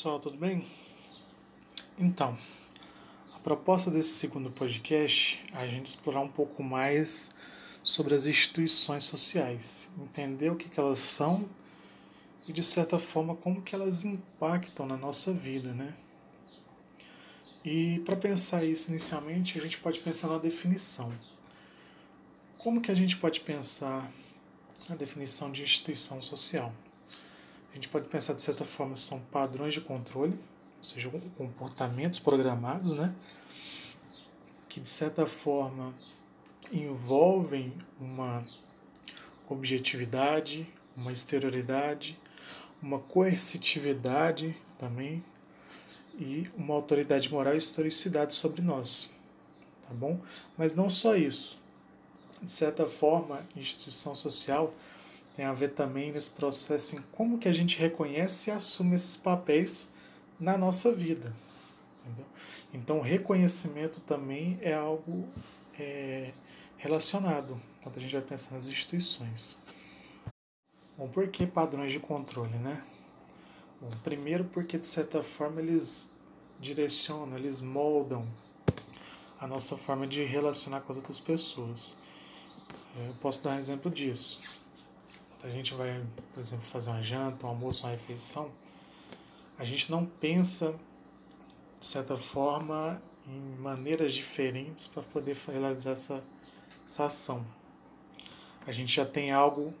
pessoal, tudo bem? Então, a proposta desse segundo podcast é a gente explorar um pouco mais sobre as instituições sociais, entender o que, que elas são e de certa forma como que elas impactam na nossa vida, né? E para pensar isso inicialmente, a gente pode pensar na definição. Como que a gente pode pensar na definição de instituição social? A gente pode pensar de certa forma são padrões de controle, ou seja, comportamentos programados, né? Que de certa forma envolvem uma objetividade, uma exterioridade, uma coercitividade também e uma autoridade moral e historicidade sobre nós, tá bom? Mas não só isso. De certa forma, instituição social tem a ver também nesse processo em como que a gente reconhece e assume esses papéis na nossa vida. Entendeu? Então, o reconhecimento também é algo é, relacionado quando a gente vai pensar nas instituições. Bom, por que padrões de controle, né? Bom, primeiro porque, de certa forma, eles direcionam, eles moldam a nossa forma de relacionar com as outras pessoas. Eu posso dar um exemplo disso a gente vai, por exemplo, fazer uma janta, um almoço, uma refeição, a gente não pensa, de certa forma, em maneiras diferentes para poder realizar essa, essa ação. A gente já tem algo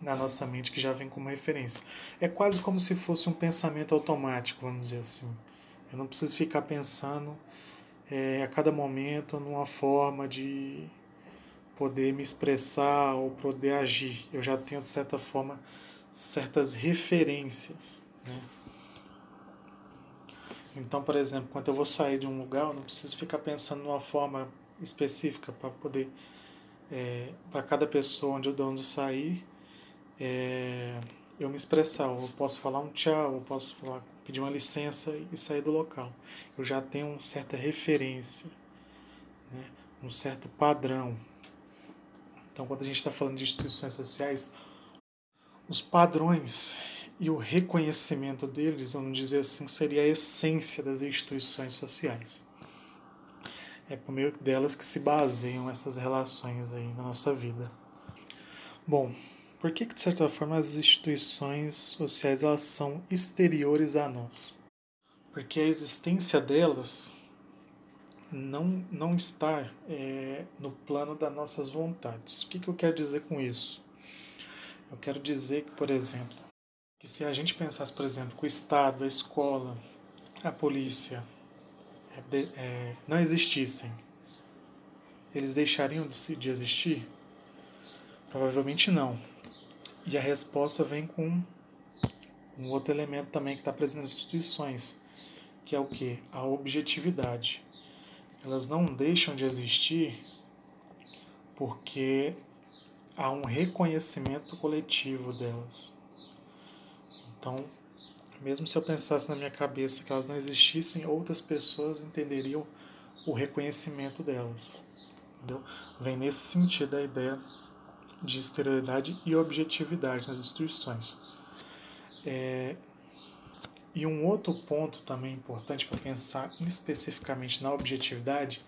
na nossa mente que já vem como referência. É quase como se fosse um pensamento automático, vamos dizer assim. Eu não preciso ficar pensando é, a cada momento numa forma de poder me expressar ou poder agir. Eu já tenho, de certa forma, certas referências. Né? Então, por exemplo, quando eu vou sair de um lugar, eu não preciso ficar pensando numa forma específica para poder, é, para cada pessoa onde eu dou onde sair, é, eu me expressar. Eu posso falar um tchau, eu posso falar, pedir uma licença e sair do local. Eu já tenho uma certa referência, né? um certo padrão. Então, quando a gente está falando de instituições sociais, os padrões e o reconhecimento deles, vamos dizer assim, seria a essência das instituições sociais. É por meio delas que se baseiam essas relações aí na nossa vida. Bom, por que, que de certa forma as instituições sociais elas são exteriores a nós? Porque a existência delas não, não estar é, no plano das nossas vontades. O que, que eu quero dizer com isso? Eu quero dizer que, por exemplo, que se a gente pensasse, por exemplo, que o Estado, a escola, a polícia é, é, não existissem, eles deixariam de, de existir? Provavelmente não. E a resposta vem com um outro elemento também que está presente nas instituições, que é o que? A objetividade elas não deixam de existir porque há um reconhecimento coletivo delas. Então, mesmo se eu pensasse na minha cabeça que elas não existissem, outras pessoas entenderiam o reconhecimento delas. Entendeu? Vem nesse sentido a ideia de exterioridade e objetividade nas instituições. É, e um outro ponto também importante para pensar especificamente na objetividade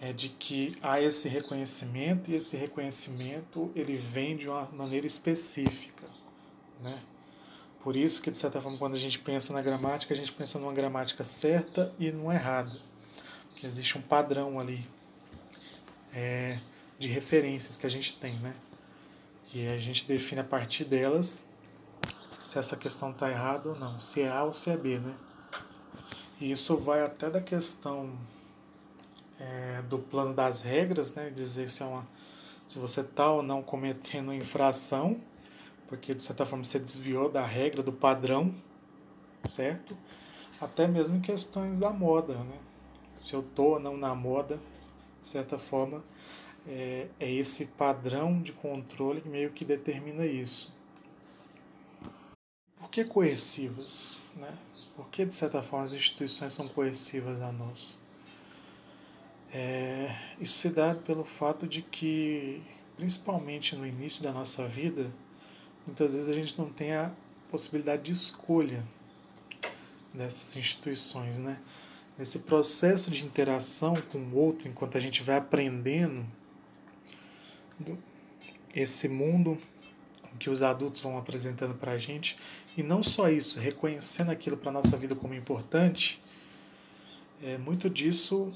é de que há esse reconhecimento e esse reconhecimento ele vem de uma maneira específica, né? Por isso que de certa forma quando a gente pensa na gramática a gente pensa numa gramática certa e numa errada, porque existe um padrão ali é, de referências que a gente tem, né? E a gente define a partir delas se essa questão está errada ou não, se é A ou se é B, né? E isso vai até da questão é, do plano das regras, né? Dizer se, é uma, se você está ou não cometendo infração, porque de certa forma você desviou da regra, do padrão, certo? Até mesmo em questões da moda, né? Se eu estou ou não na moda, de certa forma, é, é esse padrão de controle que meio que determina isso que coercivas? Né? Por que, de certa forma, as instituições são coercivas a nós? É, isso se dá pelo fato de que, principalmente no início da nossa vida, muitas vezes a gente não tem a possibilidade de escolha. dessas instituições, né? Nesse processo de interação com o outro, enquanto a gente vai aprendendo esse mundo que os adultos vão apresentando para a gente, e não só isso, reconhecendo aquilo para a nossa vida como importante, é, muito disso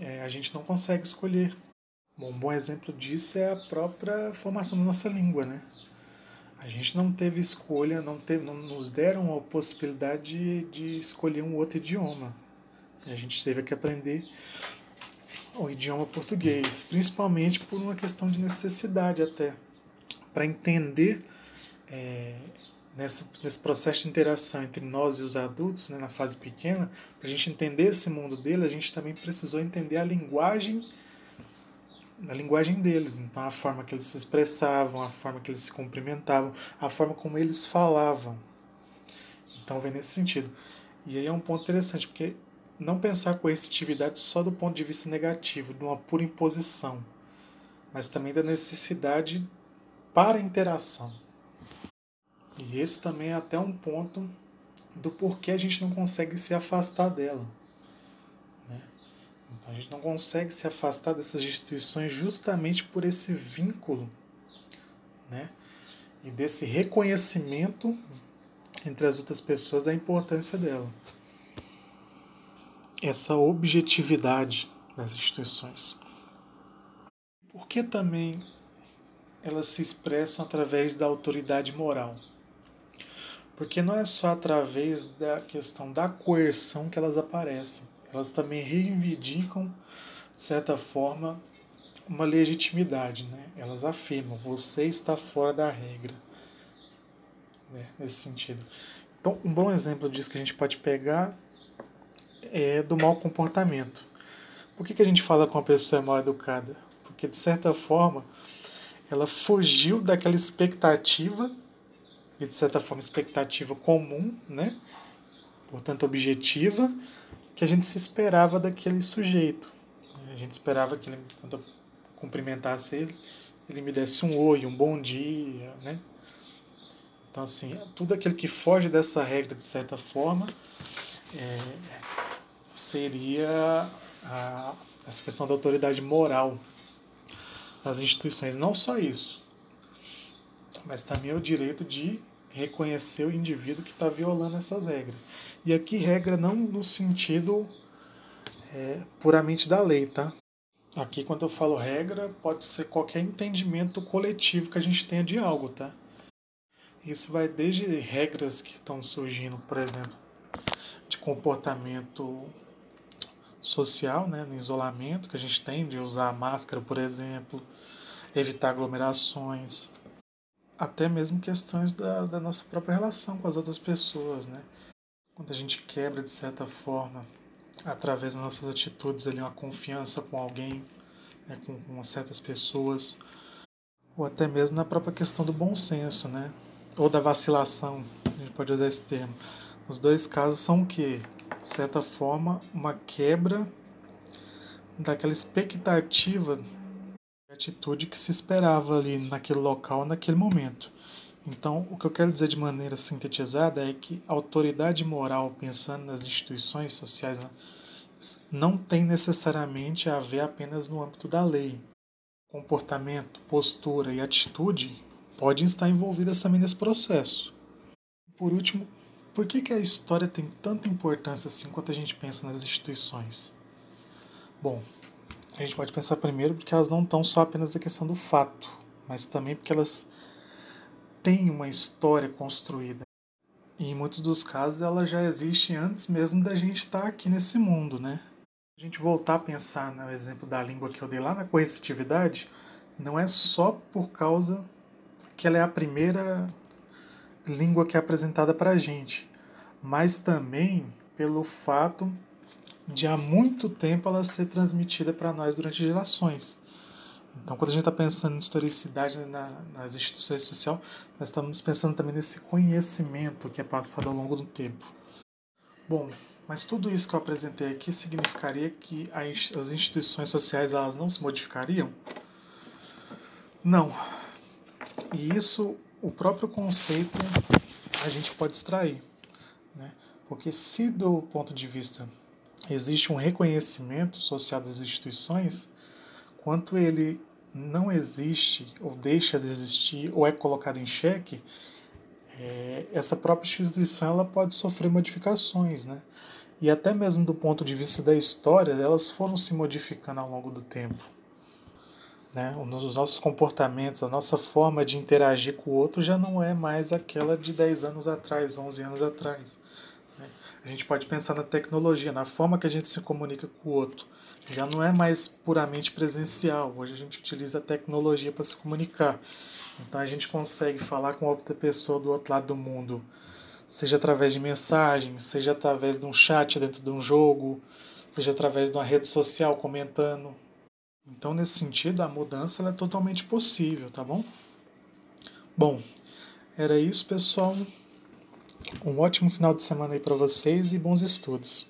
é, a gente não consegue escolher. Bom, um bom exemplo disso é a própria formação da nossa língua, né? A gente não teve escolha, não, teve, não nos deram a possibilidade de, de escolher um outro idioma. A gente teve que aprender o idioma português, principalmente por uma questão de necessidade até, para entender é, nessa, nesse processo de interação entre nós e os adultos, né, na fase pequena, para a gente entender esse mundo dele, a gente também precisou entender a linguagem a linguagem deles, então a forma que eles se expressavam, a forma que eles se cumprimentavam, a forma como eles falavam. Então vem nesse sentido. E aí é um ponto interessante, porque não pensar coercitividade só do ponto de vista negativo, de uma pura imposição, mas também da necessidade para a interação. E esse também é até um ponto do porquê a gente não consegue se afastar dela. Né? Então a gente não consegue se afastar dessas instituições justamente por esse vínculo né? e desse reconhecimento entre as outras pessoas da importância dela. Essa objetividade das instituições. Porque também elas se expressam através da autoridade moral. Porque não é só através da questão da coerção que elas aparecem. Elas também reivindicam, de certa forma, uma legitimidade. Né? Elas afirmam: você está fora da regra. Né? Nesse sentido. Então, um bom exemplo disso que a gente pode pegar é do mau comportamento. Por que, que a gente fala com uma pessoa mal educada? Porque, de certa forma, ela fugiu daquela expectativa e de certa forma expectativa comum, né? Portanto, objetiva, que a gente se esperava daquele sujeito. A gente esperava que ele, quando eu cumprimentasse ele, ele me desse um oi, um bom dia, né? Então, assim, tudo aquilo que foge dessa regra, de certa forma, é, seria a, essa questão da autoridade moral das instituições. Não só isso, mas também o direito de reconhecer o indivíduo que está violando essas regras. E aqui regra não no sentido é, puramente da lei, tá? Aqui quando eu falo regra, pode ser qualquer entendimento coletivo que a gente tenha de algo, tá? Isso vai desde regras que estão surgindo, por exemplo, de comportamento social, né, no isolamento que a gente tem de usar máscara, por exemplo, evitar aglomerações, até mesmo questões da, da nossa própria relação com as outras pessoas, né? Quando a gente quebra de certa forma, através das nossas atitudes ali, uma confiança com alguém, né, com, com certas pessoas, ou até mesmo na própria questão do bom senso, né? Ou da vacilação, a gente pode usar esse termo. Os dois casos são o quê? Certa forma, uma quebra daquela expectativa atitude que se esperava ali naquele local, naquele momento. Então, o que eu quero dizer de maneira sintetizada é que a autoridade moral, pensando nas instituições sociais, né, não tem necessariamente a ver apenas no âmbito da lei. Comportamento, postura e atitude podem estar envolvidas também nesse processo. Por último, por que, que a história tem tanta importância assim quando a gente pensa nas instituições? Bom, a gente pode pensar primeiro porque elas não estão só apenas na questão do fato, mas também porque elas têm uma história construída. E em muitos dos casos ela já existe antes mesmo da gente estar tá aqui nesse mundo, né? A gente voltar a pensar no exemplo da língua que eu dei lá na coercitividade, não é só por causa que ela é a primeira língua que é apresentada para a gente, mas também pelo fato de há muito tempo ela ser transmitida para nós durante gerações. Então, quando a gente está pensando em historicidade na, nas instituições sociais, nós estamos pensando também nesse conhecimento que é passado ao longo do tempo. Bom, mas tudo isso que eu apresentei aqui significaria que as instituições sociais elas não se modificariam? Não. E isso, o próprio conceito, a gente pode extrair. Né? Porque se do ponto de vista existe um reconhecimento social das instituições, quanto ele não existe ou deixa de existir ou é colocado em xeque, é, essa própria instituição ela pode sofrer modificações, né? E até mesmo do ponto de vista da história, elas foram se modificando ao longo do tempo. Né? Os nossos comportamentos, a nossa forma de interagir com o outro já não é mais aquela de 10 anos atrás, 11 anos atrás. Né? A gente pode pensar na tecnologia, na forma que a gente se comunica com o outro. Já não é mais puramente presencial. Hoje a gente utiliza a tecnologia para se comunicar. Então a gente consegue falar com outra pessoa do outro lado do mundo, seja através de mensagem, seja através de um chat dentro de um jogo, seja através de uma rede social comentando. Então, nesse sentido, a mudança é totalmente possível, tá bom? Bom, era isso, pessoal. Um ótimo final de semana aí para vocês e bons estudos.